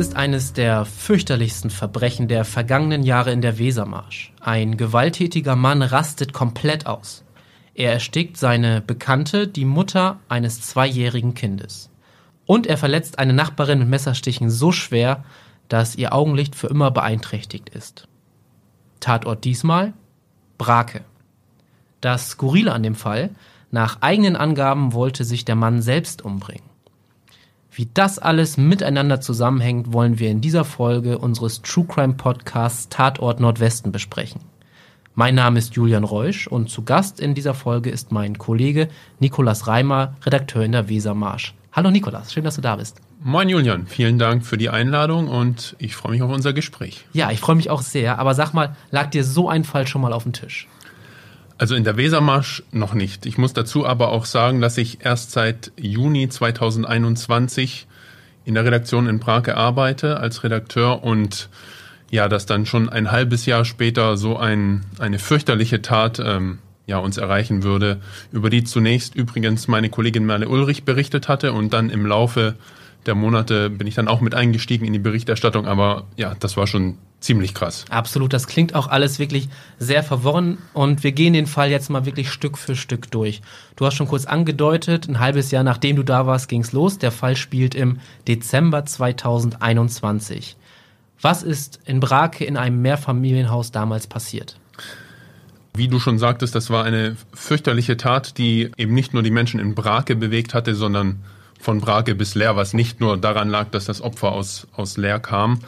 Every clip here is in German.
ist eines der fürchterlichsten Verbrechen der vergangenen Jahre in der Wesermarsch. Ein gewalttätiger Mann rastet komplett aus. Er erstickt seine Bekannte, die Mutter eines zweijährigen Kindes. Und er verletzt eine Nachbarin mit Messerstichen so schwer, dass ihr Augenlicht für immer beeinträchtigt ist. Tatort diesmal Brake. Das Skurrile an dem Fall, nach eigenen Angaben wollte sich der Mann selbst umbringen. Wie das alles miteinander zusammenhängt, wollen wir in dieser Folge unseres True Crime Podcasts Tatort Nordwesten besprechen. Mein Name ist Julian Reusch und zu Gast in dieser Folge ist mein Kollege Nikolas Reimer, Redakteur in der Wesermarsch. Hallo Nikolas, schön, dass du da bist. Moin Julian, vielen Dank für die Einladung und ich freue mich auf unser Gespräch. Ja, ich freue mich auch sehr, aber sag mal, lag dir so ein Fall schon mal auf dem Tisch? Also in der Wesermarsch noch nicht. Ich muss dazu aber auch sagen, dass ich erst seit Juni 2021 in der Redaktion in Prag arbeite als Redakteur und ja, dass dann schon ein halbes Jahr später so ein, eine fürchterliche Tat ähm, ja, uns erreichen würde, über die zunächst übrigens meine Kollegin Merle Ulrich berichtet hatte und dann im Laufe der Monate bin ich dann auch mit eingestiegen in die Berichterstattung, aber ja, das war schon ziemlich krass. Absolut, das klingt auch alles wirklich sehr verworren und wir gehen den Fall jetzt mal wirklich Stück für Stück durch. Du hast schon kurz angedeutet, ein halbes Jahr nachdem du da warst, ging's los. Der Fall spielt im Dezember 2021. Was ist in Brake in einem Mehrfamilienhaus damals passiert? Wie du schon sagtest, das war eine fürchterliche Tat, die eben nicht nur die Menschen in Brake bewegt hatte, sondern von Brake bis Leer, was nicht nur daran lag, dass das Opfer aus, aus Leer kam.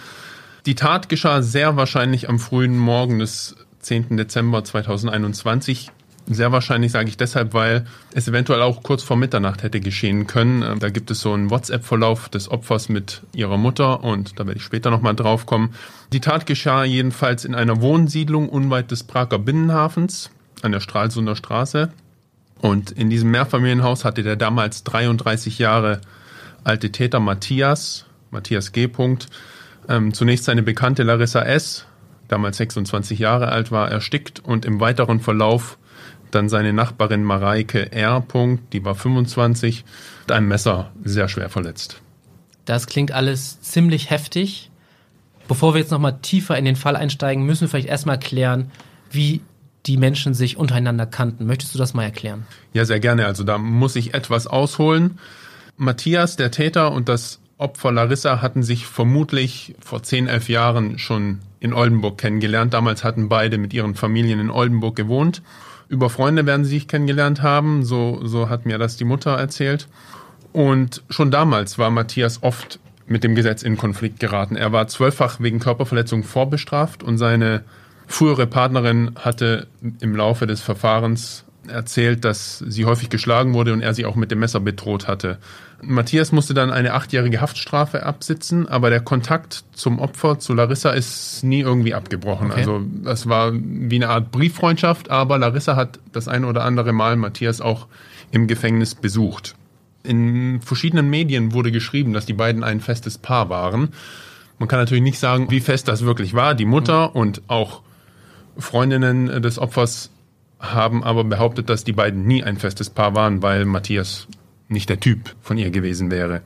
Die Tat geschah sehr wahrscheinlich am frühen Morgen des 10. Dezember 2021. Sehr wahrscheinlich sage ich deshalb, weil es eventuell auch kurz vor Mitternacht hätte geschehen können. Ähm, da gibt es so einen WhatsApp-Verlauf des Opfers mit ihrer Mutter und da werde ich später nochmal drauf kommen. Die Tat geschah jedenfalls in einer Wohnsiedlung unweit des Prager Binnenhafens an der Stralsunder Straße. Und in diesem Mehrfamilienhaus hatte der damals 33 Jahre alte Täter Matthias, Matthias G. Ähm, zunächst seine Bekannte Larissa S., damals 26 Jahre alt war, erstickt und im weiteren Verlauf dann seine Nachbarin Mareike R. die war 25, mit einem Messer sehr schwer verletzt. Das klingt alles ziemlich heftig. Bevor wir jetzt nochmal tiefer in den Fall einsteigen, müssen wir vielleicht erstmal klären, wie die Menschen sich untereinander kannten. Möchtest du das mal erklären? Ja, sehr gerne. Also da muss ich etwas ausholen. Matthias, der Täter, und das Opfer Larissa hatten sich vermutlich vor 10, 11 Jahren schon in Oldenburg kennengelernt. Damals hatten beide mit ihren Familien in Oldenburg gewohnt. Über Freunde werden sie sich kennengelernt haben, so, so hat mir das die Mutter erzählt. Und schon damals war Matthias oft mit dem Gesetz in Konflikt geraten. Er war zwölffach wegen Körperverletzung vorbestraft und seine frühere Partnerin hatte im Laufe des Verfahrens erzählt, dass sie häufig geschlagen wurde und er sie auch mit dem Messer bedroht hatte. Matthias musste dann eine achtjährige Haftstrafe absitzen, aber der Kontakt zum Opfer, zu Larissa, ist nie irgendwie abgebrochen. Okay. Also das war wie eine Art Brieffreundschaft, aber Larissa hat das eine oder andere Mal Matthias auch im Gefängnis besucht. In verschiedenen Medien wurde geschrieben, dass die beiden ein festes Paar waren. Man kann natürlich nicht sagen, wie fest das wirklich war. Die Mutter mhm. und auch Freundinnen des Opfers haben aber behauptet, dass die beiden nie ein festes Paar waren, weil Matthias nicht der Typ von ihr gewesen wäre.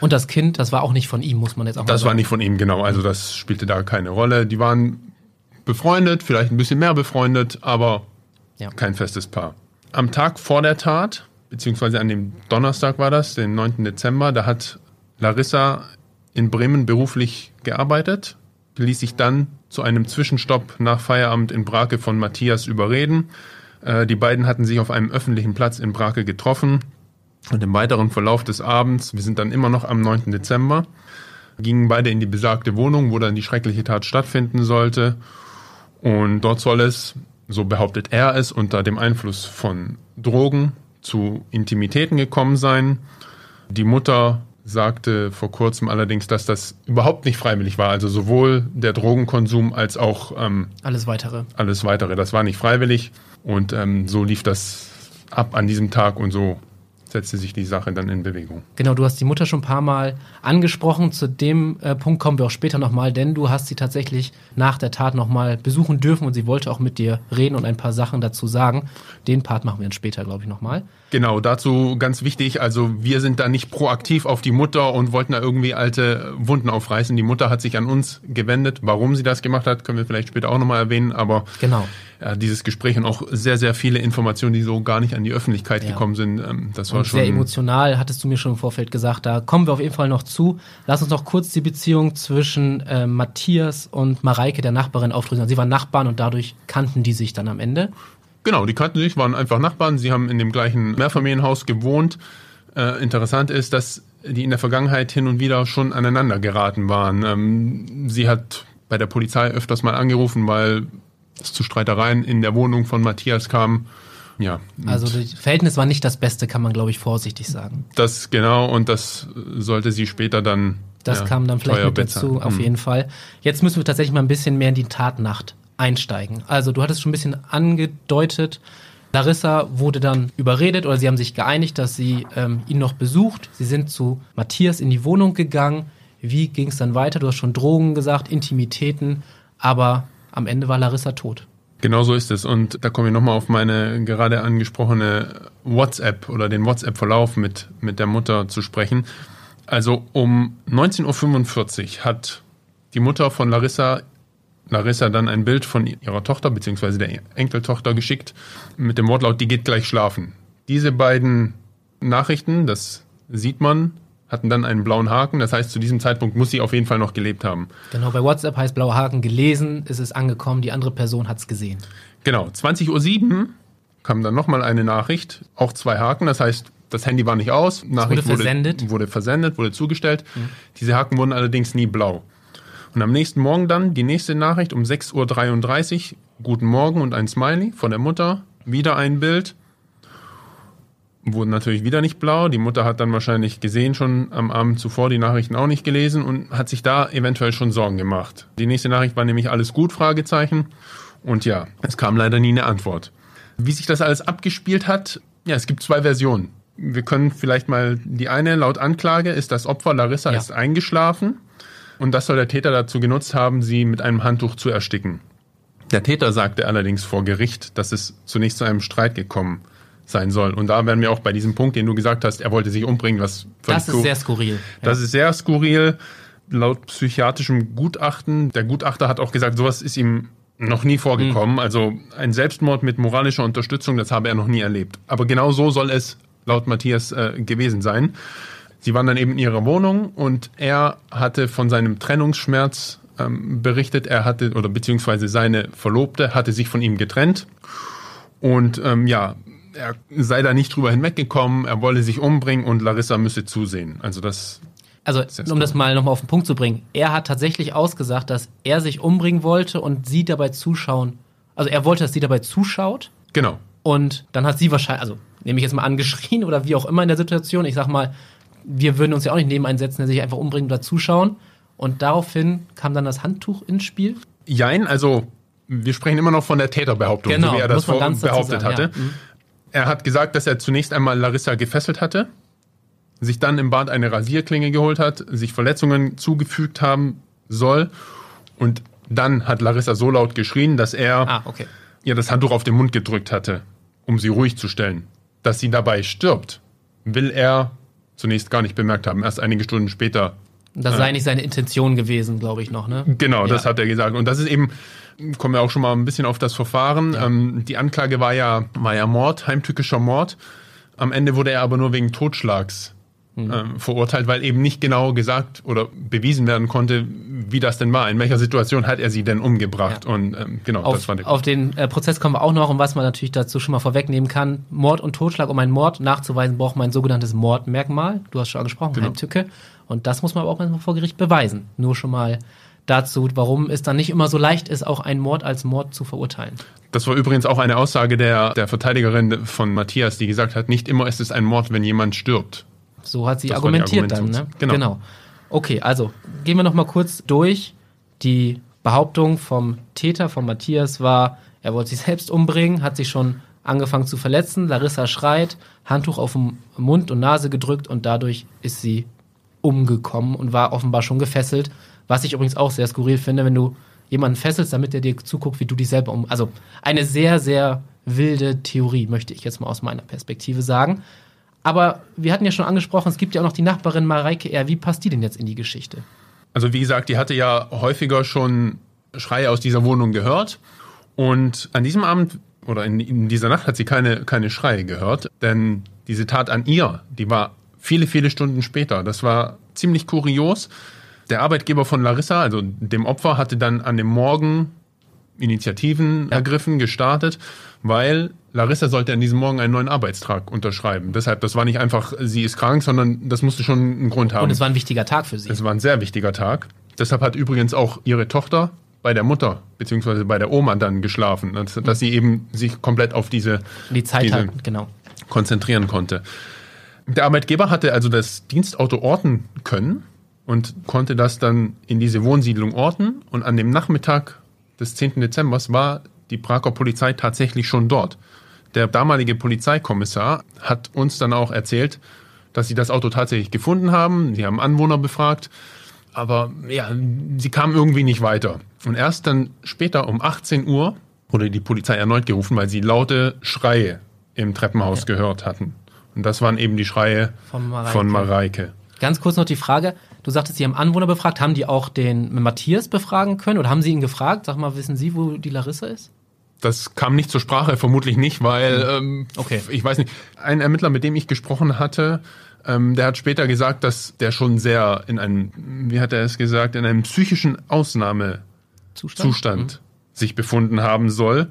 Und das Kind, das war auch nicht von ihm, muss man jetzt auch das mal sagen. Das war nicht von ihm, genau. Also das spielte da keine Rolle. Die waren befreundet, vielleicht ein bisschen mehr befreundet, aber ja. kein festes Paar. Am Tag vor der Tat, beziehungsweise an dem Donnerstag war das, den 9. Dezember, da hat Larissa in Bremen beruflich gearbeitet, ließ sich dann zu einem Zwischenstopp nach Feierabend in Brake von Matthias überreden. Äh, die beiden hatten sich auf einem öffentlichen Platz in Brake getroffen. Und im weiteren Verlauf des Abends, wir sind dann immer noch am 9. Dezember, gingen beide in die besagte Wohnung, wo dann die schreckliche Tat stattfinden sollte. Und dort soll es, so behauptet er es, unter dem Einfluss von Drogen zu Intimitäten gekommen sein. Die Mutter sagte vor kurzem allerdings, dass das überhaupt nicht freiwillig war. Also sowohl der Drogenkonsum als auch ähm, alles weitere. Alles weitere. Das war nicht freiwillig. Und ähm, so lief das ab an diesem Tag und so setzte sich die Sache dann in Bewegung. Genau, du hast die Mutter schon ein paar Mal angesprochen. Zu dem äh, Punkt kommen wir auch später nochmal, denn du hast sie tatsächlich nach der Tat nochmal besuchen dürfen und sie wollte auch mit dir reden und ein paar Sachen dazu sagen. Den Part machen wir dann später, glaube ich, nochmal. Genau, dazu ganz wichtig, also wir sind da nicht proaktiv auf die Mutter und wollten da irgendwie alte Wunden aufreißen. Die Mutter hat sich an uns gewendet. Warum sie das gemacht hat, können wir vielleicht später auch nochmal erwähnen, aber genau. Ja, dieses Gespräch und auch sehr, sehr viele Informationen, die so gar nicht an die Öffentlichkeit ja. gekommen sind, ähm, das war und schon... Sehr emotional, hattest du mir schon im Vorfeld gesagt, da kommen wir auf jeden Fall noch zu. Lass uns noch kurz die Beziehung zwischen äh, Matthias und Mareike, der Nachbarin, aufdrücken. Sie waren Nachbarn und dadurch kannten die sich dann am Ende. Genau, die kannten sich, waren einfach Nachbarn. Sie haben in dem gleichen Mehrfamilienhaus gewohnt. Äh, interessant ist, dass die in der Vergangenheit hin und wieder schon aneinander geraten waren. Ähm, sie hat bei der Polizei öfters mal angerufen, weil es zu Streitereien in der Wohnung von Matthias kam. Ja. Also das Verhältnis war nicht das Beste, kann man glaube ich vorsichtig sagen. Das genau und das sollte sie später dann. Das ja, kam dann vielleicht mit dazu, auf hm. jeden Fall. Jetzt müssen wir tatsächlich mal ein bisschen mehr in die Tatnacht einsteigen. Also du hattest schon ein bisschen angedeutet, Larissa wurde dann überredet oder sie haben sich geeinigt, dass sie ähm, ihn noch besucht. Sie sind zu Matthias in die Wohnung gegangen. Wie ging es dann weiter? Du hast schon Drogen gesagt, Intimitäten, aber am Ende war Larissa tot. Genau so ist es. Und da komme ich nochmal auf meine gerade angesprochene WhatsApp oder den WhatsApp-Verlauf mit, mit der Mutter zu sprechen. Also um 19.45 Uhr hat die Mutter von Larissa Larissa dann ein Bild von ihrer Tochter bzw. der Enkeltochter geschickt mit dem Wortlaut, die geht gleich schlafen. Diese beiden Nachrichten, das sieht man, hatten dann einen blauen Haken. Das heißt, zu diesem Zeitpunkt muss sie auf jeden Fall noch gelebt haben. Genau, bei WhatsApp heißt blauer Haken gelesen, ist es angekommen, die andere Person hat es gesehen. Genau, 20.07 Uhr kam dann nochmal eine Nachricht, auch zwei Haken, das heißt, das Handy war nicht aus, Nachricht wurde versendet. Wurde, wurde versendet, wurde zugestellt. Mhm. Diese Haken wurden allerdings nie blau. Und am nächsten Morgen dann die nächste Nachricht um 6.33 Uhr. Guten Morgen und ein Smiley von der Mutter. Wieder ein Bild. Wurde natürlich wieder nicht blau. Die Mutter hat dann wahrscheinlich gesehen schon am Abend zuvor die Nachrichten auch nicht gelesen und hat sich da eventuell schon Sorgen gemacht. Die nächste Nachricht war nämlich alles gut, Fragezeichen. Und ja, es kam leider nie eine Antwort. Wie sich das alles abgespielt hat, ja, es gibt zwei Versionen. Wir können vielleicht mal die eine laut Anklage ist das Opfer Larissa ja. ist eingeschlafen und das soll der Täter dazu genutzt haben, sie mit einem Handtuch zu ersticken. Der Täter sagte allerdings vor Gericht, dass es zunächst zu einem Streit gekommen sein soll. Und da wären wir auch bei diesem Punkt, den du gesagt hast, er wollte sich umbringen, was Das ist sehr skurril. Das ist sehr skurril. Laut psychiatrischem Gutachten, der Gutachter hat auch gesagt, sowas ist ihm noch nie vorgekommen. Mhm. Also ein Selbstmord mit moralischer Unterstützung, das habe er noch nie erlebt. Aber genau so soll es laut Matthias äh, gewesen sein. Sie waren dann eben in ihrer Wohnung und er hatte von seinem Trennungsschmerz ähm, berichtet. Er hatte, oder beziehungsweise seine Verlobte hatte sich von ihm getrennt. Und ähm, ja, er sei da nicht drüber hinweggekommen, er wolle sich umbringen und Larissa müsse zusehen. Also das. Also, um das mal nochmal auf den Punkt zu bringen, er hat tatsächlich ausgesagt, dass er sich umbringen wollte und sie dabei zuschauen. Also er wollte, dass sie dabei zuschaut. Genau. Und dann hat sie wahrscheinlich, also nehme ich jetzt mal angeschrien oder wie auch immer in der Situation, ich sag mal, wir würden uns ja auch nicht neben einsetzen, der sich einfach umbringt oder zuschauen. Und daraufhin kam dann das Handtuch ins Spiel. Jein, also wir sprechen immer noch von der Täterbehauptung, genau, so wie er das behauptet sagen, hatte. Ja. Mhm. Er hat gesagt, dass er zunächst einmal Larissa gefesselt hatte, sich dann im Bad eine Rasierklinge geholt hat, sich Verletzungen zugefügt haben soll und dann hat Larissa so laut geschrien, dass er ah, okay. ihr das Handtuch auf den Mund gedrückt hatte, um sie ruhig zu stellen. Dass sie dabei stirbt, will er zunächst gar nicht bemerkt haben. Erst einige Stunden später. Das sei nicht seine Intention gewesen, glaube ich noch, ne? Genau, ja. das hat er gesagt. Und das ist eben, kommen wir auch schon mal ein bisschen auf das Verfahren. Ja. Ähm, die Anklage war ja, war ja Mord, heimtückischer Mord. Am Ende wurde er aber nur wegen Totschlags mhm. äh, verurteilt, weil eben nicht genau gesagt oder bewiesen werden konnte, wie das denn war. In welcher Situation hat er sie denn umgebracht? Ja. Und ähm, genau, auf, das war der Auf den äh, Prozess kommen wir auch noch und was man natürlich dazu schon mal vorwegnehmen kann. Mord und Totschlag, um einen Mord nachzuweisen, braucht man ein sogenanntes Mordmerkmal. Du hast schon angesprochen, genau. Heimtücke. Und das muss man aber auch manchmal vor Gericht beweisen. Nur schon mal dazu, warum es dann nicht immer so leicht ist, auch einen Mord als Mord zu verurteilen. Das war übrigens auch eine Aussage der, der Verteidigerin von Matthias, die gesagt hat, nicht immer ist es ein Mord, wenn jemand stirbt. So hat sie das argumentiert dann, ne? Genau. genau. Okay, also gehen wir noch mal kurz durch. Die Behauptung vom Täter, von Matthias, war, er wollte sich selbst umbringen, hat sich schon angefangen zu verletzen. Larissa schreit, Handtuch auf den Mund und Nase gedrückt und dadurch ist sie umgekommen und war offenbar schon gefesselt. Was ich übrigens auch sehr skurril finde, wenn du jemanden fesselst, damit er dir zuguckt, wie du dich selber um. Also eine sehr, sehr wilde Theorie, möchte ich jetzt mal aus meiner Perspektive sagen. Aber wir hatten ja schon angesprochen, es gibt ja auch noch die Nachbarin Mareike R. Wie passt die denn jetzt in die Geschichte? Also wie gesagt, die hatte ja häufiger schon Schreie aus dieser Wohnung gehört. Und an diesem Abend oder in, in dieser Nacht hat sie keine, keine Schreie gehört. Denn diese Tat an ihr, die war viele, viele Stunden später. Das war ziemlich kurios. Der Arbeitgeber von Larissa, also dem Opfer, hatte dann an dem Morgen Initiativen ja. ergriffen, gestartet, weil Larissa sollte an diesem Morgen einen neuen Arbeitstrag unterschreiben. Deshalb, das war nicht einfach, sie ist krank, sondern das musste schon einen Grund haben. Und es war ein wichtiger Tag für sie. Es war ein sehr wichtiger Tag. Deshalb hat übrigens auch ihre Tochter bei der Mutter beziehungsweise bei der Oma dann geschlafen, dass, dass sie eben sich komplett auf diese, Die Zeit diese hat, genau. konzentrieren konnte. Der Arbeitgeber hatte also das Dienstauto orten können und konnte das dann in diese Wohnsiedlung orten. Und an dem Nachmittag des 10. Dezember war die Prager Polizei tatsächlich schon dort. Der damalige Polizeikommissar hat uns dann auch erzählt, dass sie das Auto tatsächlich gefunden haben. Sie haben Anwohner befragt, aber ja, sie kamen irgendwie nicht weiter. Und erst dann später um 18 Uhr wurde die Polizei erneut gerufen, weil sie laute Schreie im Treppenhaus ja. gehört hatten. Und das waren eben die Schreie von Mareike. von Mareike. Ganz kurz noch die Frage, du sagtest, Sie haben Anwohner befragt, haben die auch den Matthias befragen können oder haben Sie ihn gefragt? Sag mal, wissen Sie, wo die Larissa ist? Das kam nicht zur Sprache, vermutlich nicht, weil ähm, okay. ich weiß nicht. Ein Ermittler, mit dem ich gesprochen hatte, ähm, der hat später gesagt, dass der schon sehr in einem, wie hat er es gesagt, in einem psychischen Ausnahmezustand mhm. sich befunden haben soll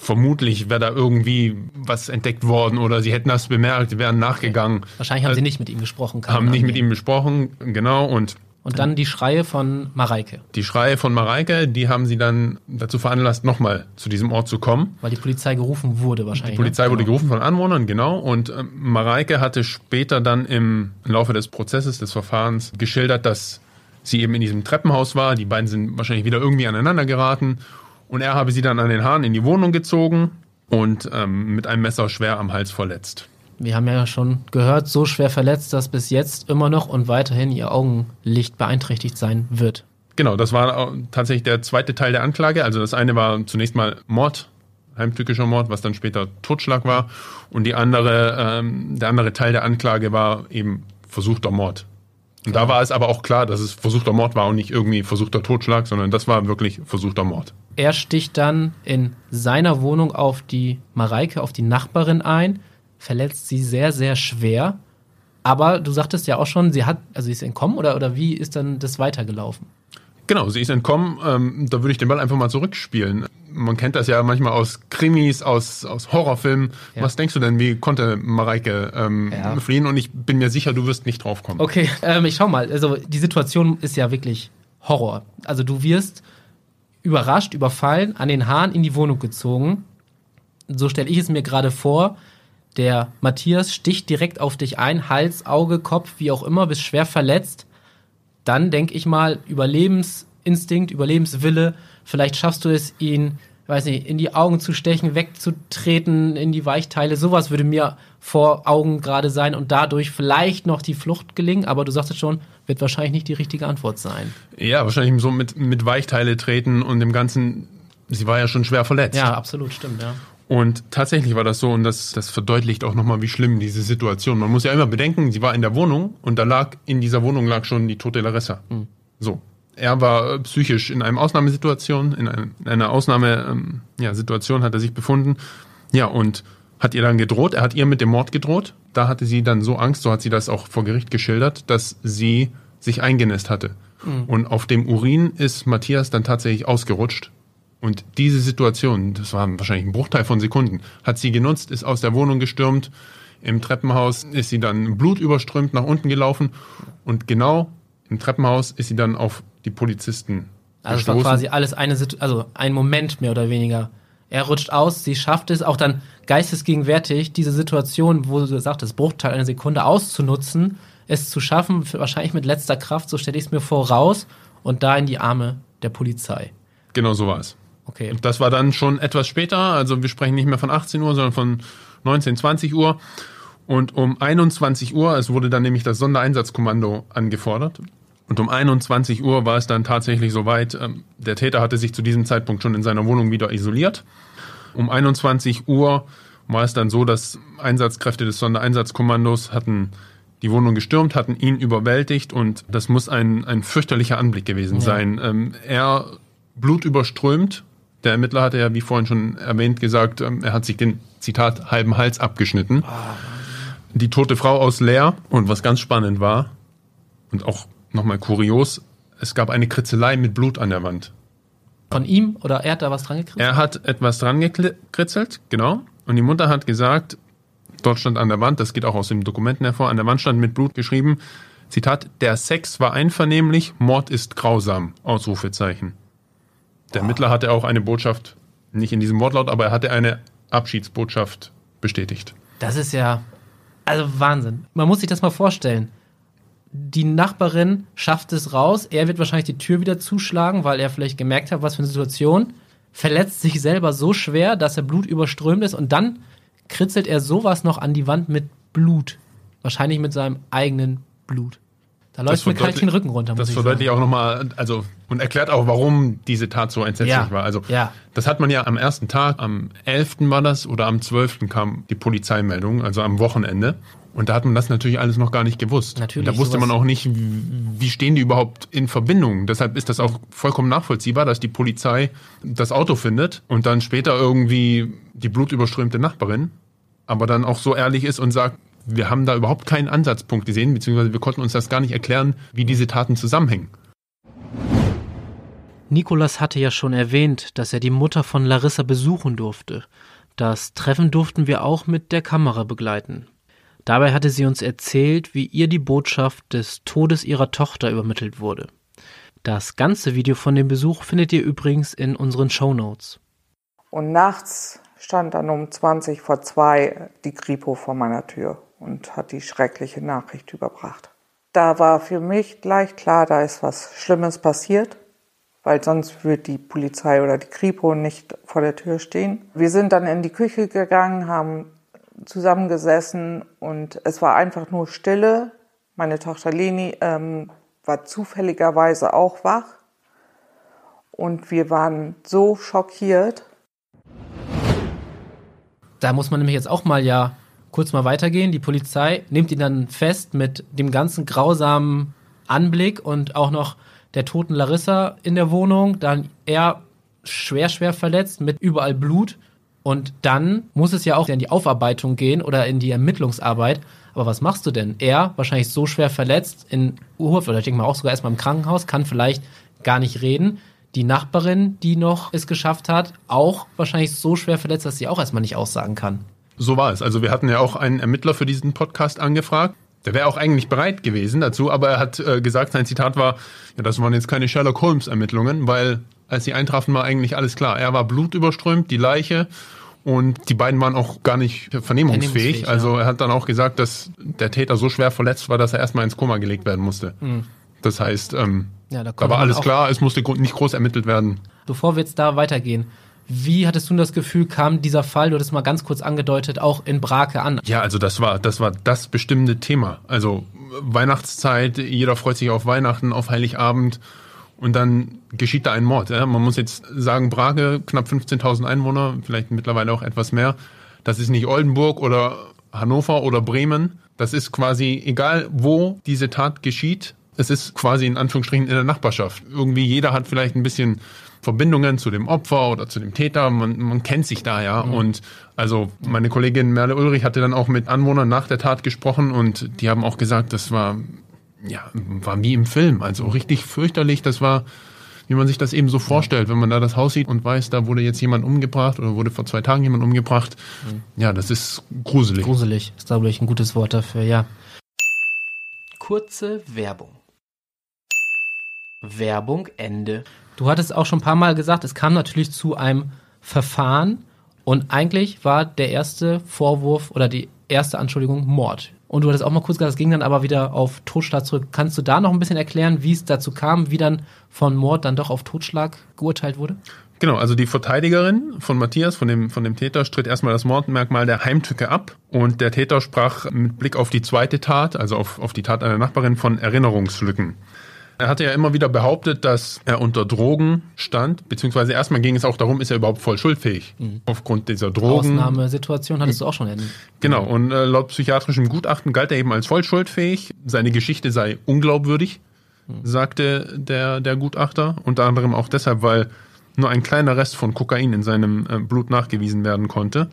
vermutlich wäre da irgendwie was entdeckt worden oder sie hätten das bemerkt, wären nachgegangen. Wahrscheinlich haben sie nicht mit ihm gesprochen. Haben nicht mit ihm gesprochen, genau. Und, und dann die Schreie von Mareike. Die Schreie von Mareike, die haben sie dann dazu veranlasst, nochmal zu diesem Ort zu kommen. Weil die Polizei gerufen wurde wahrscheinlich. Die Polizei ne? wurde genau. gerufen von Anwohnern, genau. Und äh, Mareike hatte später dann im Laufe des Prozesses, des Verfahrens geschildert, dass sie eben in diesem Treppenhaus war. Die beiden sind wahrscheinlich wieder irgendwie aneinander geraten und er habe sie dann an den Haaren in die Wohnung gezogen und ähm, mit einem Messer schwer am Hals verletzt. Wir haben ja schon gehört, so schwer verletzt, dass bis jetzt immer noch und weiterhin ihr Augenlicht beeinträchtigt sein wird. Genau, das war tatsächlich der zweite Teil der Anklage. Also das eine war zunächst mal Mord, heimtückischer Mord, was dann später Totschlag war. Und die andere, ähm, der andere Teil der Anklage war eben versuchter Mord. Und da war es aber auch klar, dass es versuchter Mord war und nicht irgendwie versuchter Totschlag, sondern das war wirklich versuchter Mord. Er sticht dann in seiner Wohnung auf die Mareike, auf die Nachbarin ein, verletzt sie sehr, sehr schwer. Aber du sagtest ja auch schon, sie hat, also sie ist entkommen oder, oder wie ist dann das weitergelaufen? Genau, sie ist entkommen. Ähm, da würde ich den Ball einfach mal zurückspielen. Man kennt das ja manchmal aus Krimis, aus, aus Horrorfilmen. Ja. Was denkst du denn, wie konnte Mareike ähm, ja. fliehen? Und ich bin mir sicher, du wirst nicht drauf kommen. Okay, ähm, ich schau mal. Also die Situation ist ja wirklich Horror. Also du wirst überrascht, überfallen, an den Haaren in die Wohnung gezogen. So stelle ich es mir gerade vor. Der Matthias sticht direkt auf dich ein, Hals, Auge, Kopf, wie auch immer, bist schwer verletzt dann denke ich mal, Überlebensinstinkt, Überlebenswille, vielleicht schaffst du es, ihn, weiß nicht, in die Augen zu stechen, wegzutreten, in die Weichteile, sowas würde mir vor Augen gerade sein und dadurch vielleicht noch die Flucht gelingen, aber du sagtest schon, wird wahrscheinlich nicht die richtige Antwort sein. Ja, wahrscheinlich so mit, mit Weichteile treten und dem Ganzen, sie war ja schon schwer verletzt. Ja, absolut, stimmt, ja. Und tatsächlich war das so und das, das verdeutlicht auch nochmal, wie schlimm diese Situation. Man muss ja immer bedenken, sie war in der Wohnung und da lag, in dieser Wohnung lag schon die tote Larissa. Mhm. So. Er war äh, psychisch in einer Ausnahmesituation, in, einem, in einer Ausnahmesituation ähm, ja, hat er sich befunden. Ja, und hat ihr dann gedroht, er hat ihr mit dem Mord gedroht. Da hatte sie dann so Angst, so hat sie das auch vor Gericht geschildert, dass sie sich eingenässt hatte. Mhm. Und auf dem Urin ist Matthias dann tatsächlich ausgerutscht und diese Situation, das war wahrscheinlich ein Bruchteil von Sekunden, hat sie genutzt, ist aus der Wohnung gestürmt. Im Treppenhaus ist sie dann blutüberströmt nach unten gelaufen. Und genau im Treppenhaus ist sie dann auf die Polizisten also gestoßen. es war quasi alles eine also ein Moment mehr oder weniger. Er rutscht aus, sie schafft es auch dann geistesgegenwärtig, diese Situation, wo du sagtest, Bruchteil einer Sekunde auszunutzen, es zu schaffen, wahrscheinlich mit letzter Kraft, so stelle ich es mir vor, raus und da in die Arme der Polizei. Genau so war es. okay. Das war dann schon etwas später, also wir sprechen nicht mehr von 18 Uhr, sondern von 19, 20 Uhr. Und um 21 Uhr, es wurde dann nämlich das Sondereinsatzkommando angefordert. Und um 21 Uhr war es dann tatsächlich soweit, ähm, der Täter hatte sich zu diesem Zeitpunkt schon in seiner Wohnung wieder isoliert. Um 21 Uhr war es dann so, dass Einsatzkräfte des Sondereinsatzkommandos hatten die Wohnung gestürmt, hatten ihn überwältigt und das muss ein, ein fürchterlicher Anblick gewesen Ja. sein. Ähm, er blutüberströmt. Der Ermittler hatte ja, wie vorhin schon erwähnt, gesagt, ähm, er hat sich den, Zitat, halben Hals abgeschnitten. Die tote Frau aus Leer. Und was ganz spannend war und auch nochmal kurios, es gab eine Kritzelei mit Blut an der Wand. Von ihm oder er hat da was dran gekriegt? Er hat etwas dran gekritzelt, genau. Und die Mutter hat gesagt, dort stand an der Wand, das geht auch aus den Dokumenten hervor, an der Wand stand mit Blut geschrieben, Zitat, der Sex war einvernehmlich, Mord ist grausam, Ausrufezeichen. Der Ermittler hatte auch eine Botschaft, nicht in diesem Wortlaut, aber er hatte eine Abschiedsbotschaft bestätigt. Das ist ja, also Wahnsinn. Man muss sich das mal vorstellen. Die Nachbarin schafft es raus. Er wird wahrscheinlich die Tür wieder zuschlagen, weil er vielleicht gemerkt hat, was für eine Situation. Verletzt sich selber so schwer, dass er Blut überströmt ist und dann kritzelt er sowas noch an die Wand mit Blut. Wahrscheinlich mit seinem eigenen Blut. Da läuft mir kalt den Rücken runter, Das ich verdeutlicht auch nochmal, also, und erklärt auch, warum diese Tat so entsetzlich Ja, war. Also, ja. das hat man ja am ersten Tag, am 11. war das, oder am 12. kam die Polizeimeldung, also am Wochenende. Und da hat man das natürlich alles noch gar nicht gewusst. Natürlich, Da wusste man auch nicht, wie stehen die überhaupt in Verbindung. Deshalb ist das auch vollkommen nachvollziehbar, dass die Polizei das Auto findet und dann später irgendwie die blutüberströmte Nachbarin, aber dann auch so ehrlich ist und sagt, wir haben da überhaupt keinen Ansatzpunkt gesehen, beziehungsweise wir konnten uns das gar nicht erklären, wie diese Taten zusammenhängen. Nikolas hatte ja schon erwähnt, dass er die Mutter von Larissa besuchen durfte. Das Treffen durften wir auch mit der Kamera begleiten. Dabei hatte sie uns erzählt, wie ihr die Botschaft des Todes ihrer Tochter übermittelt wurde. Das ganze Video von dem Besuch findet ihr übrigens in unseren Shownotes. Und nachts stand dann um 20 vor zwei die Kripo vor meiner Tür und hat die schreckliche Nachricht überbracht. Da war für mich gleich klar, da ist was Schlimmes passiert, weil sonst würde die Polizei oder die Kripo nicht vor der Tür stehen. Wir sind dann in die Küche gegangen, haben zusammengesessen und es war einfach nur Stille. Meine Tochter Leni ähm, war zufälligerweise auch wach und wir waren so schockiert. Da muss man nämlich jetzt auch mal ja kurz mal weitergehen. Die Polizei nimmt ihn dann fest mit dem ganzen grausamen Anblick und auch noch der toten Larissa in der Wohnung. Dann er schwer, schwer verletzt mit überall Blut. Und dann muss es ja auch in die Aufarbeitung gehen oder in die Ermittlungsarbeit. Aber was machst du denn? Er, wahrscheinlich so schwer verletzt in Urhof, oder ich denke mal auch sogar erstmal im Krankenhaus, kann vielleicht gar nicht reden. Die Nachbarin, die noch es geschafft hat, auch wahrscheinlich so schwer verletzt, dass sie auch erstmal nicht aussagen kann. So war es. Also wir hatten ja auch einen Ermittler für diesen Podcast angefragt. Der wäre auch eigentlich bereit gewesen dazu, aber er hat äh, gesagt, sein Zitat war, ja, das waren jetzt keine Sherlock Holmes Ermittlungen, weil als sie eintrafen, war eigentlich alles klar. Er war blutüberströmt, die Leiche und die beiden waren auch gar nicht vernehmungsfähig. Vernehmungsfähig, Also ja. er hat dann auch gesagt, dass der Täter so schwer verletzt war, dass er erstmal ins Koma gelegt werden musste. Das heißt, ähm, Hm. Ja, da da war alles klar, es musste nicht groß ermittelt werden. Bevor wir jetzt da weitergehen, wie hattest du das Gefühl, kam dieser Fall, du hattest mal ganz kurz angedeutet, auch in Brake an? Ja, also das war, das war das bestimmte Thema. Also Weihnachtszeit, jeder freut sich auf Weihnachten, auf Heiligabend und dann geschieht da ein Mord. Ja? Man muss jetzt sagen, Brage, knapp 15.000 Einwohner, vielleicht mittlerweile auch etwas mehr. Das ist nicht Oldenburg oder Hannover oder Bremen. Das ist quasi egal, wo diese Tat geschieht. Es ist quasi in Anführungsstrichen in der Nachbarschaft. Irgendwie jeder hat vielleicht ein bisschen Verbindungen zu dem Opfer oder zu dem Täter. Man, man kennt sich da ja. Und also meine Kollegin Merle Ulrich hatte dann auch mit Anwohnern nach der Tat gesprochen und die haben auch gesagt, das war ja war wie im Film. Also richtig fürchterlich. Das war wie man sich das eben so vorstellt, wenn man da das Haus sieht und weiß, da wurde jetzt jemand umgebracht oder wurde vor zwei Tagen jemand umgebracht. Ja, das ist gruselig. Gruselig ist, glaube ich, ein gutes Wort dafür, ja. Kurze Werbung. Werbung Ende. Du hattest auch schon ein paar Mal gesagt, es kam natürlich zu einem Verfahren und eigentlich war der erste Vorwurf oder die erste Anschuldigung Mord. Und du hattest auch mal kurz gesagt, es ging dann aber wieder auf Totschlag zurück. Kannst du da noch ein bisschen erklären, wie es dazu kam, wie dann von Mord dann doch auf Totschlag geurteilt wurde? Genau, also die Verteidigerin von Matthias, von dem, von dem Täter, stritt erstmal das Mordmerkmal der Heimtücke ab und der Täter sprach mit Blick auf die zweite Tat, also auf, auf die Tat einer Nachbarin, von Erinnerungslücken. Er hatte ja immer wieder behauptet, dass er unter Drogen stand, beziehungsweise erstmal ging es auch darum, ist er überhaupt voll schuldfähig mhm. aufgrund dieser Drogen. Ausnahmesituation hattest du auch schon erwähnt. Genau, und äh, laut psychiatrischem Gutachten galt er eben als voll schuldfähig. Seine Geschichte sei unglaubwürdig, mhm. sagte der, der Gutachter. Unter anderem auch deshalb, weil nur ein kleiner Rest von Kokain in seinem äh, Blut nachgewiesen werden konnte.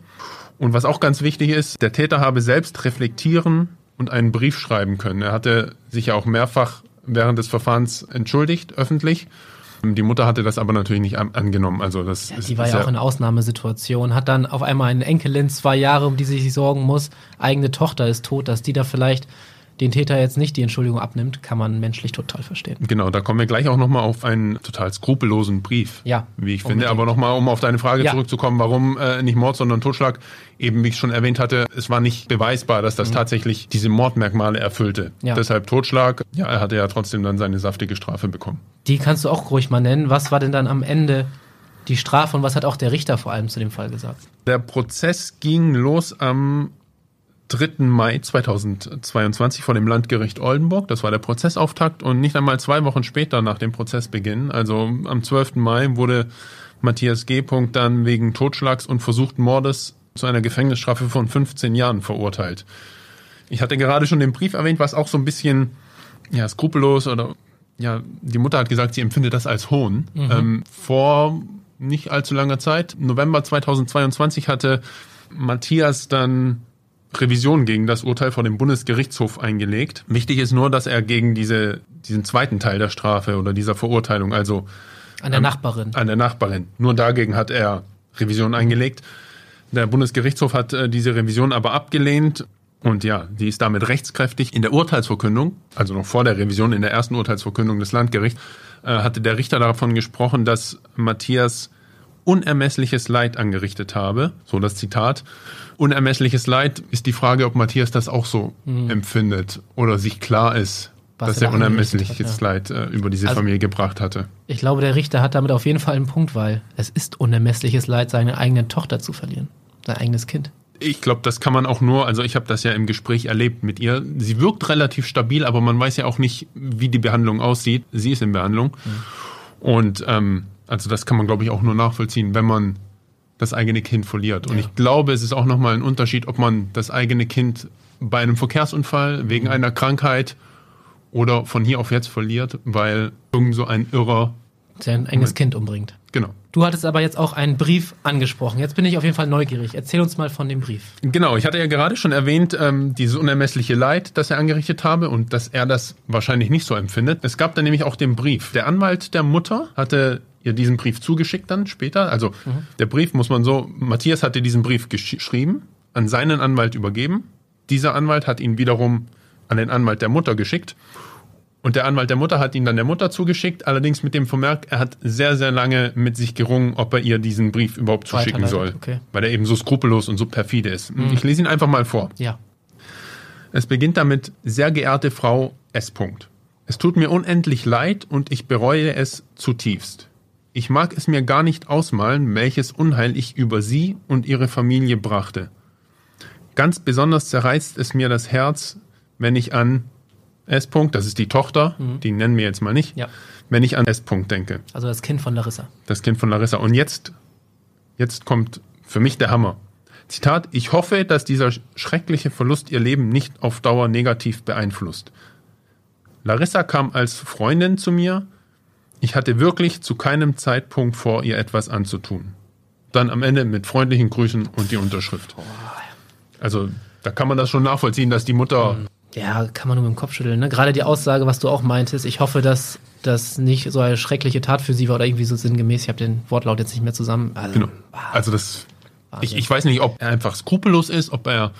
Und was auch ganz wichtig ist, der Täter habe selbst reflektieren und einen Brief schreiben können. Er hatte sich ja auch mehrfach während des Verfahrens entschuldigt, öffentlich. Die Mutter hatte das aber natürlich nicht angenommen. Also das ja, die ist, war ja auch in Ausnahmesituation, hat dann auf einmal eine Enkelin, zwei Jahre, um die sie sich sorgen muss, eigene Tochter ist tot, dass die da vielleicht den Täter jetzt nicht die Entschuldigung abnimmt, kann man menschlich total verstehen. Genau, da kommen wir gleich auch nochmal auf einen total skrupellosen Brief. Ja. Wie ich unbedingt. finde. Aber nochmal, um auf deine Frage ja. zurückzukommen, warum äh, nicht Mord, sondern Totschlag. Eben, wie ich schon erwähnt hatte, es war nicht beweisbar, dass das mhm. tatsächlich diese Mordmerkmale erfüllte. Ja. Deshalb Totschlag. Ja, er hatte ja trotzdem dann seine saftige Strafe bekommen. Die kannst du auch ruhig mal nennen. Was war denn dann am Ende die Strafe und was hat auch der Richter vor allem zu dem Fall gesagt? Der Prozess ging los am 3. Mai 2022 vor dem Landgericht Oldenburg. Das war der Prozessauftakt und nicht einmal zwei Wochen später nach dem Prozessbeginn, also am 12. Mai, wurde Matthias G. dann wegen Totschlags und versuchten Mordes zu einer Gefängnisstrafe von 15 Jahren verurteilt. Ich hatte gerade schon den Brief erwähnt, was auch so ein bisschen ja, skrupellos oder ja, die Mutter hat gesagt, sie empfindet das als Hohn. Mhm. Ähm, vor nicht allzu langer Zeit, November 2022, hatte Matthias dann Revision gegen das Urteil vor dem Bundesgerichtshof eingelegt. Wichtig ist nur, dass er gegen diese, diesen zweiten Teil der Strafe oder dieser Verurteilung, also an der ähm, Nachbarin. An der Nachbarin. Nur dagegen hat er Revision eingelegt. Der Bundesgerichtshof hat äh, diese Revision aber abgelehnt. Und ja, die ist damit rechtskräftig. In der Urteilsverkündung, also noch vor der Revision, in der ersten Urteilsverkündung des Landgerichts, äh, hatte der Richter davon gesprochen, dass Matthias unermessliches Leid angerichtet habe. So das Zitat. Unermessliches Leid ist die Frage, ob Matthias das auch so mhm. empfindet oder sich klar ist, Was dass er, er unermessliches hat, ja. Leid äh, über diese also, Familie gebracht hatte. Ich glaube, der Richter hat damit auf jeden Fall einen Punkt, weil es ist unermessliches Leid, seine eigene Tochter zu verlieren, sein eigenes Kind. Ich glaube, das kann man auch nur, also ich habe das ja im Gespräch erlebt mit ihr. Sie wirkt relativ stabil, aber man weiß ja auch nicht, wie die Behandlung aussieht. Sie ist in Behandlung. Mhm. Und ähm, also das kann man, glaube ich, auch nur nachvollziehen, wenn man das eigene Kind verliert. Und ja. ich glaube, es ist auch nochmal ein Unterschied, ob man das eigene Kind bei einem Verkehrsunfall wegen mhm. einer Krankheit oder von hier auf jetzt verliert, weil irgend so ein Irrer sein eigenes Kind umbringt. Genau. Du hattest aber jetzt auch einen Brief angesprochen. Jetzt bin ich auf jeden Fall neugierig. Erzähl uns mal von dem Brief. Genau, ich hatte ja gerade schon erwähnt, ähm, dieses unermessliche Leid, das er angerichtet habe und dass er das wahrscheinlich nicht so empfindet. Es gab dann nämlich auch den Brief. Der Anwalt der Mutter hatte ihr diesen Brief zugeschickt dann später. Also mhm. der Brief muss man so, Matthias hatte diesen Brief geschrieben, an seinen Anwalt übergeben. Dieser Anwalt hat ihn wiederum an den Anwalt der Mutter geschickt. Und der Anwalt der Mutter hat ihn dann der Mutter zugeschickt, allerdings mit dem Vermerk, er hat sehr, sehr lange mit sich gerungen, ob er ihr diesen Brief überhaupt zuschicken soll. Okay. Weil er eben so skrupellos und so perfide ist. Mhm. Ich lese ihn einfach mal vor. Ja. Es beginnt damit, sehr geehrte Frau S. Es tut mir unendlich leid und ich bereue es zutiefst. Ich mag es mir gar nicht ausmalen, welches Unheil ich über sie und ihre Familie brachte. Ganz besonders zerreißt es mir das Herz, wenn ich an S. -Punkt, das ist die Tochter, mhm. die nennen wir jetzt mal nicht, ja. wenn ich an S. -Punkt denke. Also das Kind von Larissa. Das Kind von Larissa. Und jetzt, jetzt kommt für mich der Hammer. Zitat, ich hoffe, dass dieser schreckliche Verlust ihr Leben nicht auf Dauer negativ beeinflusst. Larissa kam als Freundin zu mir, ich hatte wirklich zu keinem Zeitpunkt vor, ihr etwas anzutun. Dann am Ende mit freundlichen Grüßen und die Unterschrift. Also da kann man das schon nachvollziehen, dass die Mutter. Mhm. Ja, kann man nur mit dem Kopf schütteln. Ne? Gerade die Aussage, was du auch meintest, ich hoffe, dass das nicht so eine schreckliche Tat für sie war oder irgendwie so sinngemäß. Ich habe den Wortlaut jetzt nicht mehr zusammen. Also, genau. Also das. Ich, ich weiß nicht, ob er einfach skrupellos ist, ob er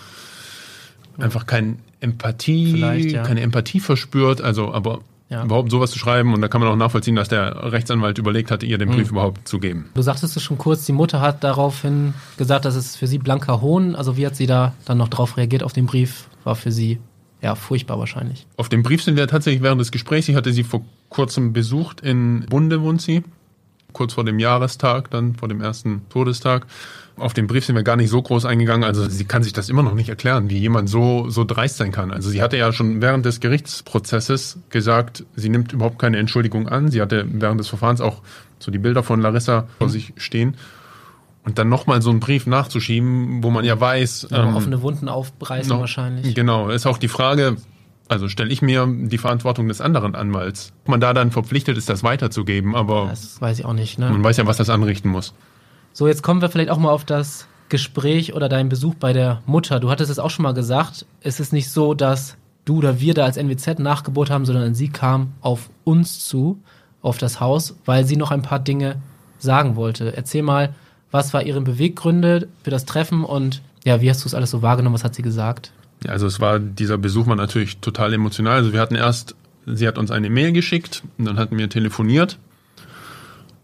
einfach kein Empathie, ja. keine Empathie verspürt. Also, aber ja. überhaupt sowas zu schreiben. Und da kann man auch nachvollziehen, dass der Rechtsanwalt überlegt hatte, ihr den Brief mhm. überhaupt zu geben. Du sagtest es schon kurz, die Mutter hat daraufhin gesagt, dass es für sie blanker Hohn. Also wie hat sie da dann noch drauf reagiert auf den Brief? War für sie ja, furchtbar wahrscheinlich. Auf dem Brief sind wir tatsächlich während des Gesprächs, ich hatte sie vor kurzem besucht, in Bunde wohnt sie, kurz vor dem Jahrestag, dann vor dem ersten Todestag. Auf den Brief sind wir gar nicht so groß eingegangen. Also sie kann sich das immer noch nicht erklären, wie jemand so, so dreist sein kann. Also sie hatte ja schon während des Gerichtsprozesses gesagt, sie nimmt überhaupt keine Entschuldigung an. Sie hatte während des Verfahrens auch so die Bilder von Larissa vor sich stehen. Und dann nochmal so einen Brief nachzuschieben, wo man ja weiß. Ja, ähm, offene Wunden aufreißen noch, wahrscheinlich. Genau, ist auch die Frage, also stelle ich mir die Verantwortung des anderen Anwalts. Ob man da dann verpflichtet ist, das weiterzugeben, aber. Das weiß ich auch nicht, ne? Man weiß ja, was das anrichten muss. So, jetzt kommen wir vielleicht auch mal auf das Gespräch oder deinen Besuch bei der Mutter. Du hattest es auch schon mal gesagt. Es ist nicht so, dass du oder wir da als NWZ nachgebohrt haben, sondern sie kam auf uns zu, auf das Haus, weil sie noch ein paar Dinge sagen wollte. Erzähl mal, was war ihre Beweggründe für das Treffen und ja, wie hast du es alles so wahrgenommen? Was hat sie gesagt? Ja, also es war, dieser Besuch war natürlich total emotional. Also wir hatten erst, sie hat uns eine Mail geschickt und dann hatten wir telefoniert.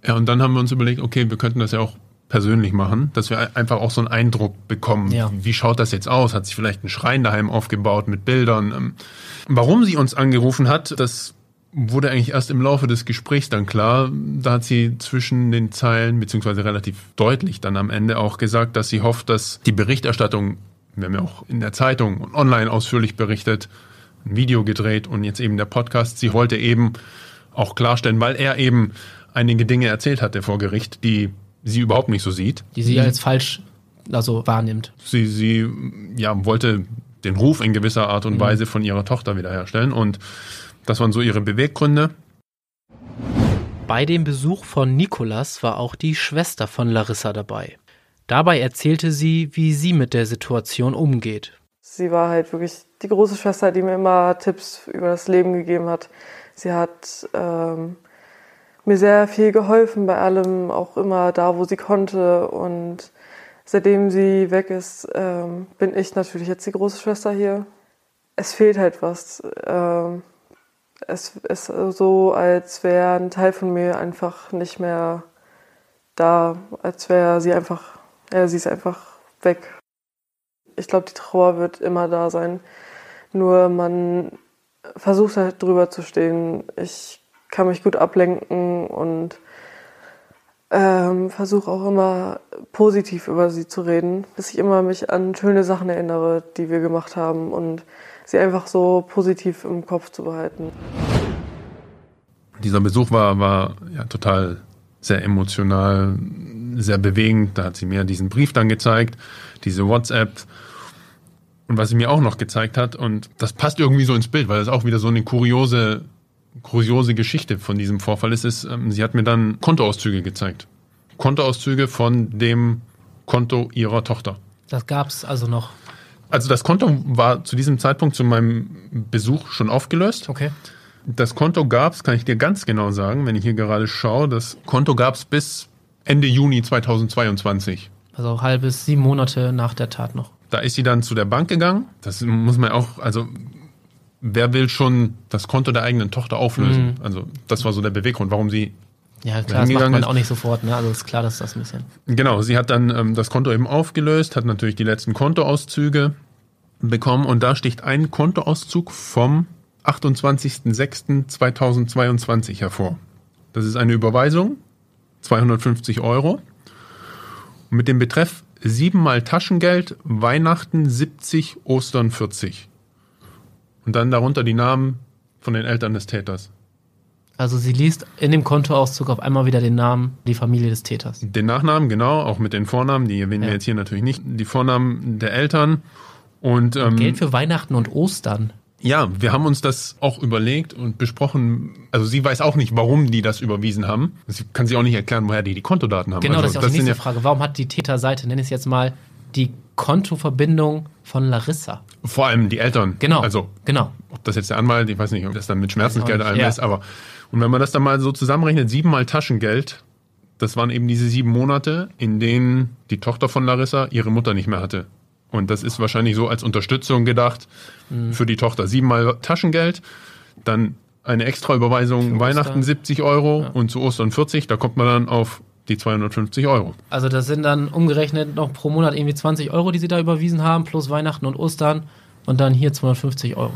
Ja, und dann haben wir uns überlegt, okay, wir könnten das ja auch persönlich machen, dass wir einfach auch so einen Eindruck bekommen. Ja. Wie schaut das jetzt aus? Hat sich vielleicht ein Schrein daheim aufgebaut mit Bildern? Ähm, warum sie uns angerufen hat, das wurde eigentlich erst im Laufe des Gesprächs dann klar. Da hat sie zwischen den Zeilen, beziehungsweise relativ deutlich dann am Ende auch gesagt, dass sie hofft, dass die Berichterstattung, wir haben ja auch in der Zeitung und online ausführlich berichtet, ein Video gedreht und jetzt eben der Podcast, sie wollte eben auch klarstellen, weil er eben einige Dinge erzählt hatte vor Gericht, die sie überhaupt nicht so sieht. Die sie als falsch also wahrnimmt. Sie, sie ja, wollte den Ruf in gewisser Art und mhm. Weise von ihrer Tochter wiederherstellen und das waren so ihre Beweggründe. Bei dem Besuch von Nikolas war auch die Schwester von Larissa dabei. Dabei erzählte sie, wie sie mit der Situation umgeht. Sie war halt wirklich die große Schwester, die mir immer Tipps über das Leben gegeben hat. Sie hat ähm, mir sehr viel geholfen bei allem, auch immer da, wo sie konnte. Und seitdem sie weg ist, ähm, bin ich natürlich jetzt die große Schwester hier. Es fehlt halt was. Ähm, es ist so, als wäre ein Teil von mir einfach nicht mehr da, als wäre sie einfach, ja, sie ist einfach weg. Ich glaube, die Trauer wird immer da sein. Nur man versucht halt drüber zu stehen. Ich kann mich gut ablenken und ähm, versuche auch immer positiv über sie zu reden, bis ich immer mich an schöne Sachen erinnere, die wir gemacht haben und sie einfach so positiv im Kopf zu behalten. Dieser Besuch war, war ja total sehr emotional, sehr bewegend. Da hat sie mir diesen Brief dann gezeigt, diese WhatsApp. Und was sie mir auch noch gezeigt hat, und das passt irgendwie so ins Bild, weil das auch wieder so eine kuriose kuriose Geschichte von diesem Vorfall ist, ist, ähm, sie hat mir dann Kontoauszüge gezeigt. Kontoauszüge von dem Konto ihrer Tochter. Das gab es also noch. Also das Konto war zu diesem Zeitpunkt zu meinem Besuch schon aufgelöst. Okay. Das Konto gab es, kann ich dir ganz genau sagen, wenn ich hier gerade schaue, das Konto gab es bis Ende Juni 2022. Also halbes sieben Monate nach der Tat noch. Da ist sie dann zu der Bank gegangen. Das muss man auch, also wer will schon das Konto der eigenen Tochter auflösen? Mhm. Also das war so der Beweggrund, warum sie ja, klar, das macht man ist. auch nicht sofort, ne? Also ist klar, dass das ein bisschen. Genau, sie hat dann ähm, das Konto eben aufgelöst, hat natürlich die letzten Kontoauszüge bekommen und da sticht ein Kontoauszug vom 28.06.2022 hervor. Das ist eine Überweisung, 250 Euro. mit dem Betreff siebenmal Taschengeld, Weihnachten 70, Ostern 40. Und dann darunter die Namen von den Eltern des Täters. Also sie liest in dem Kontoauszug auf einmal wieder den Namen, die Familie des Täters. Den Nachnamen, genau, auch mit den Vornamen, die erwähnen ja. wir jetzt hier natürlich nicht. Die Vornamen der Eltern und ähm, Geld für Weihnachten und Ostern. Ja, wir haben uns das auch überlegt und besprochen. Also sie weiß auch nicht, warum die das überwiesen haben. Sie kann sich auch nicht erklären, woher die die Kontodaten haben. Genau, also, das ist auch die nächste ja Frage. Warum hat die Täterseite, nenne ich es jetzt mal, die Kontoverbindung von Larissa. Vor allem die Eltern. Genau. Also, genau. ob das jetzt der Anwalt, ich weiß nicht, ob das dann mit Schmerzensgeld allem ja. ist, aber und wenn man das dann mal so zusammenrechnet, siebenmal Taschengeld, das waren eben diese sieben Monate, in denen die Tochter von Larissa ihre Mutter nicht mehr hatte. Und das ist wahrscheinlich so als Unterstützung gedacht mhm. für die Tochter. Siebenmal Taschengeld, dann eine extra Überweisung Weihnachten 70 Euro ja. und zu Ostern 40, da kommt man dann auf die 250 Euro. Also das sind dann umgerechnet noch pro Monat irgendwie 20 Euro, die sie da überwiesen haben, plus Weihnachten und Ostern. und dann hier 250 Euro.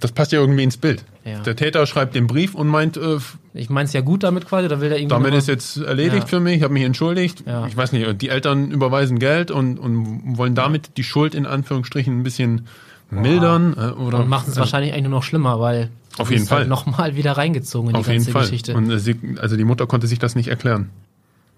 Das passt ja irgendwie ins Bild. Ja. Der Täter schreibt den Brief und meint, äh, Ich meine es ja gut damit quasi, oder will er irgendwie. damit ist jetzt erledigt Ja. für mich, ich habe mich entschuldigt. Ja. Ich weiß nicht, die Eltern überweisen Geld und, und wollen damit die Schuld in Anführungsstrichen ein bisschen mildern. Äh, oder und machen es äh, wahrscheinlich eigentlich nur noch schlimmer, weil Auf jeden halt Fall. nochmal wieder reingezogen in Auf die jeden ganze Fall. Geschichte. Und äh, sie, also die Mutter konnte sich das nicht erklären.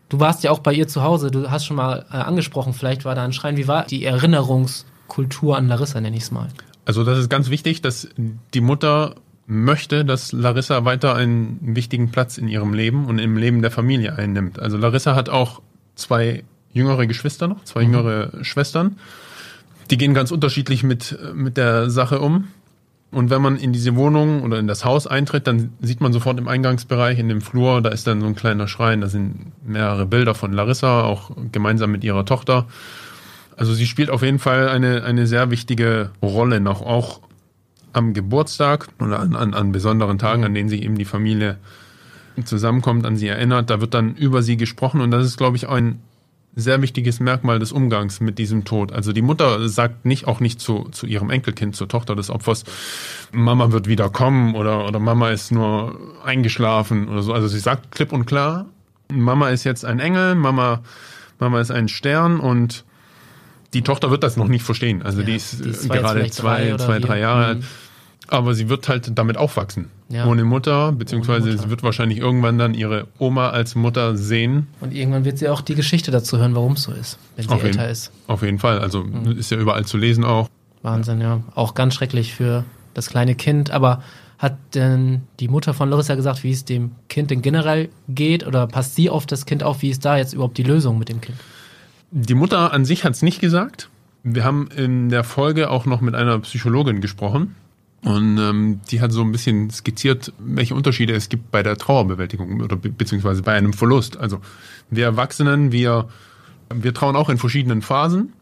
Du warst ja auch bei ihr zu Hause, du hast schon mal äh, angesprochen, vielleicht war da ein Schrein. Wie war die Erinnerungskultur an Larissa, nenne ich es mal? Also das ist ganz wichtig, dass die Mutter möchte, dass Larissa weiter einen wichtigen Platz in ihrem Leben und im Leben der Familie einnimmt. Also Larissa hat auch zwei jüngere Geschwister noch, zwei jüngere Schwestern. Die gehen ganz unterschiedlich mit, mit der Sache um. Und wenn man in diese Wohnung oder in das Haus eintritt, dann sieht man sofort im Eingangsbereich, in dem Flur, da ist dann so ein kleiner Schrein, da sind mehrere Bilder von Larissa, auch gemeinsam mit ihrer Tochter. Also sie spielt auf jeden Fall eine, eine sehr wichtige Rolle noch, auch am Geburtstag oder an, an, an besonderen Tagen, an denen sich eben die Familie zusammenkommt, an sie erinnert. Da wird dann über sie gesprochen und das ist, glaube ich, ein sehr wichtiges Merkmal des Umgangs mit diesem Tod. Also die Mutter sagt nicht, auch nicht zu, zu ihrem Enkelkind, zur Tochter des Opfers, Mama wird wieder kommen oder, oder Mama ist nur eingeschlafen oder so. Also sie sagt klipp und klar, Mama ist jetzt ein Engel, Mama, Mama ist ein Stern und die Tochter wird das noch nicht verstehen. Also Ja, die ist, die ist äh, gerade zwei, zwei, drei Jahre alt. Mhm. Aber sie wird halt damit aufwachsen. Ja. Ohne Mutter, beziehungsweise Ohne Mutter. sie wird wahrscheinlich irgendwann dann ihre Oma als Mutter sehen. Und irgendwann wird sie auch die Geschichte dazu hören, warum es so ist, wenn sie Auf jeden- älter ist. Auf jeden Fall. Also Mhm. ist ja überall zu lesen auch. Wahnsinn, ja. Auch ganz schrecklich für das kleine Kind. Aber hat denn die Mutter von Larissa gesagt, wie es dem Kind denn generell geht? Oder passt sie auf das Kind auf? Wie ist da jetzt überhaupt die Lösung mit dem Kind? Die Mutter an sich hat es nicht gesagt. Wir haben in der Folge auch noch mit einer Psychologin gesprochen. Und ähm, die hat so ein bisschen skizziert, welche Unterschiede es gibt bei der Trauerbewältigung oder be beziehungsweise bei einem Verlust. Also wir Erwachsenen, wir, wir trauen auch in verschiedenen Phasen.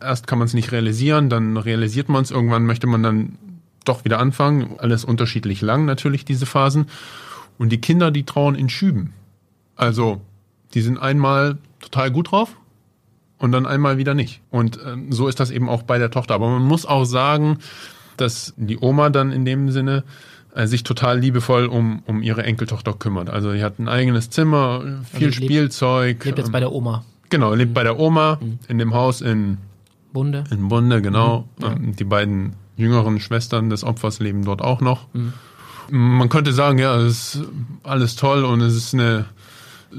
Erst kann man es nicht realisieren, dann realisiert man es, irgendwann möchte man dann doch wieder anfangen. Alles unterschiedlich lang natürlich, diese Phasen. Und die Kinder, die trauen in Schüben. Also die sind einmal total gut drauf und dann einmal wieder nicht. Und ähm, so ist das eben auch bei der Tochter. Aber man muss auch sagen, dass die Oma dann in dem Sinne äh, sich total liebevoll um, um ihre Enkeltochter kümmert. Also sie hat ein eigenes Zimmer, viel Also lebt- Spielzeug. Lebt jetzt bei der Oma. genau, lebt bei der Oma in dem Haus in, Bunde. in Bunde, genau. Mhm, ja. Die beiden jüngeren Schwestern des Opfers leben dort auch noch. Mhm. Man könnte sagen, ja, es ist alles toll und es ist eine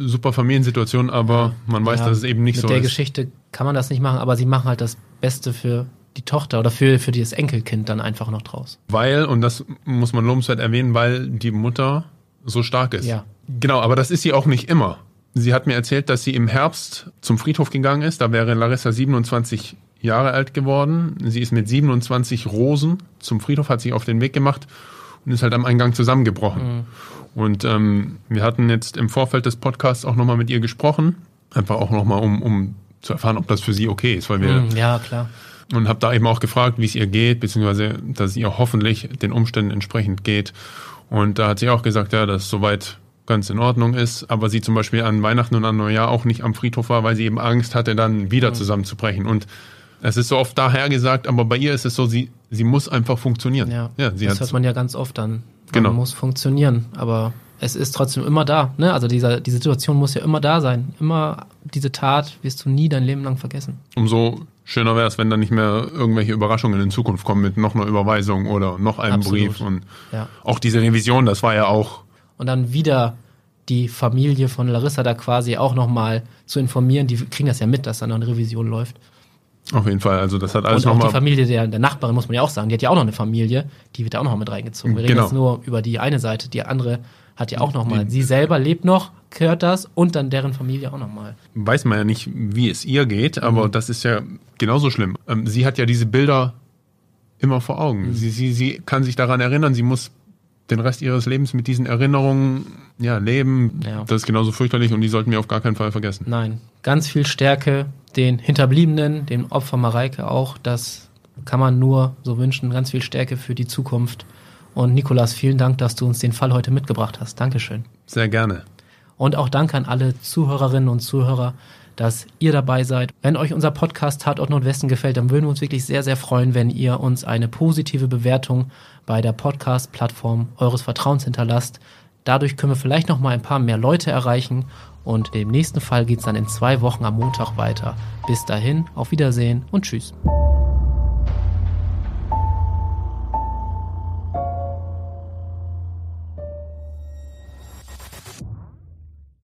super Familiensituation, aber man weiß, Ja, dass es eben nicht mit so der ist. Geschichte kann man das nicht machen, aber sie machen halt das Beste für die Tochter oder für, für dieses Enkelkind dann einfach noch draus. Weil, und das muss man lobenswert erwähnen, weil die Mutter so stark ist. Ja. Genau, aber das ist sie auch nicht immer. Sie hat mir erzählt, dass sie im Herbst zum Friedhof gegangen ist. Da wäre Larissa 27 Jahre alt geworden. Sie ist mit 27 Rosen zum Friedhof, hat sich auf den Weg gemacht und ist halt am Eingang zusammengebrochen. Und ähm, wir hatten jetzt im Vorfeld des Podcasts auch nochmal mit ihr gesprochen. Einfach auch nochmal, um, um zu erfahren, ob das für sie okay ist, weil wir Mhm, ja, klar. und habe da eben auch gefragt, wie es ihr geht, beziehungsweise dass es ihr hoffentlich den Umständen entsprechend geht. Und da hat sie auch gesagt, ja, dass soweit ganz in Ordnung ist, aber sie zum Beispiel an Weihnachten und an Neujahr auch nicht am Friedhof war, weil sie eben Angst hatte, dann Mhm. wieder zusammenzubrechen. Und es ist so oft daher gesagt, aber bei ihr ist es so, sie, sie muss einfach funktionieren. Ja, ja das hört man ja ganz oft dann. Man Genau. muss funktionieren, aber es ist trotzdem immer da. Ne? Also dieser, die Situation muss ja immer da sein. Immer diese Tat wirst du nie dein Leben lang vergessen. umso schöner wäre es, wenn dann nicht mehr irgendwelche Überraschungen in Zukunft kommen mit noch einer Überweisung oder noch einem Absolut. Brief. Und Ja. auch diese Revision, das war ja auch Und dann wieder die Familie von Larissa da quasi auch nochmal zu informieren. Die kriegen das ja mit, dass da noch eine Revision läuft. Auf jeden Fall. Also das hat alles Und auch die. Familie der, der Nachbarin, muss man ja auch sagen, die hat ja auch noch eine Familie, die wird ja auch noch mit reingezogen. Wir reden Genau. jetzt nur über die eine Seite, die andere hat ja auch noch mal. Sie selber lebt noch, hört das und dann deren Familie auch noch mal. weiß man ja nicht, wie es ihr geht, Mhm. aber das ist ja genauso schlimm. Ähm, sie hat ja diese Bilder immer vor Mhm. Augen. Sie, sie, sie kann sich daran erinnern, sie muss den Rest ihres Lebens mit diesen Erinnerungen ja, leben. Ja. Das ist genauso fürchterlich und die sollten wir auf gar keinen Fall vergessen. Nein, ganz viel Stärke den Hinterbliebenen, dem Opfer Mareike auch. Das kann man nur so wünschen. Ganz viel Stärke für die Zukunft. Und Nikolas, vielen Dank, dass du uns den Fall heute mitgebracht hast. Dankeschön. Sehr gerne. Und auch danke an alle Zuhörerinnen und Zuhörer, dass ihr dabei seid. Wenn euch unser Podcast Tatort Nordwesten gefällt, dann würden wir uns wirklich sehr, sehr freuen, wenn ihr uns eine positive Bewertung bei der Podcast-Plattform eures Vertrauens hinterlasst. Dadurch können wir vielleicht noch mal ein paar mehr Leute erreichen und im nächsten Fall geht es dann in zwei Wochen am Montag weiter. Bis dahin, auf Wiedersehen und tschüss.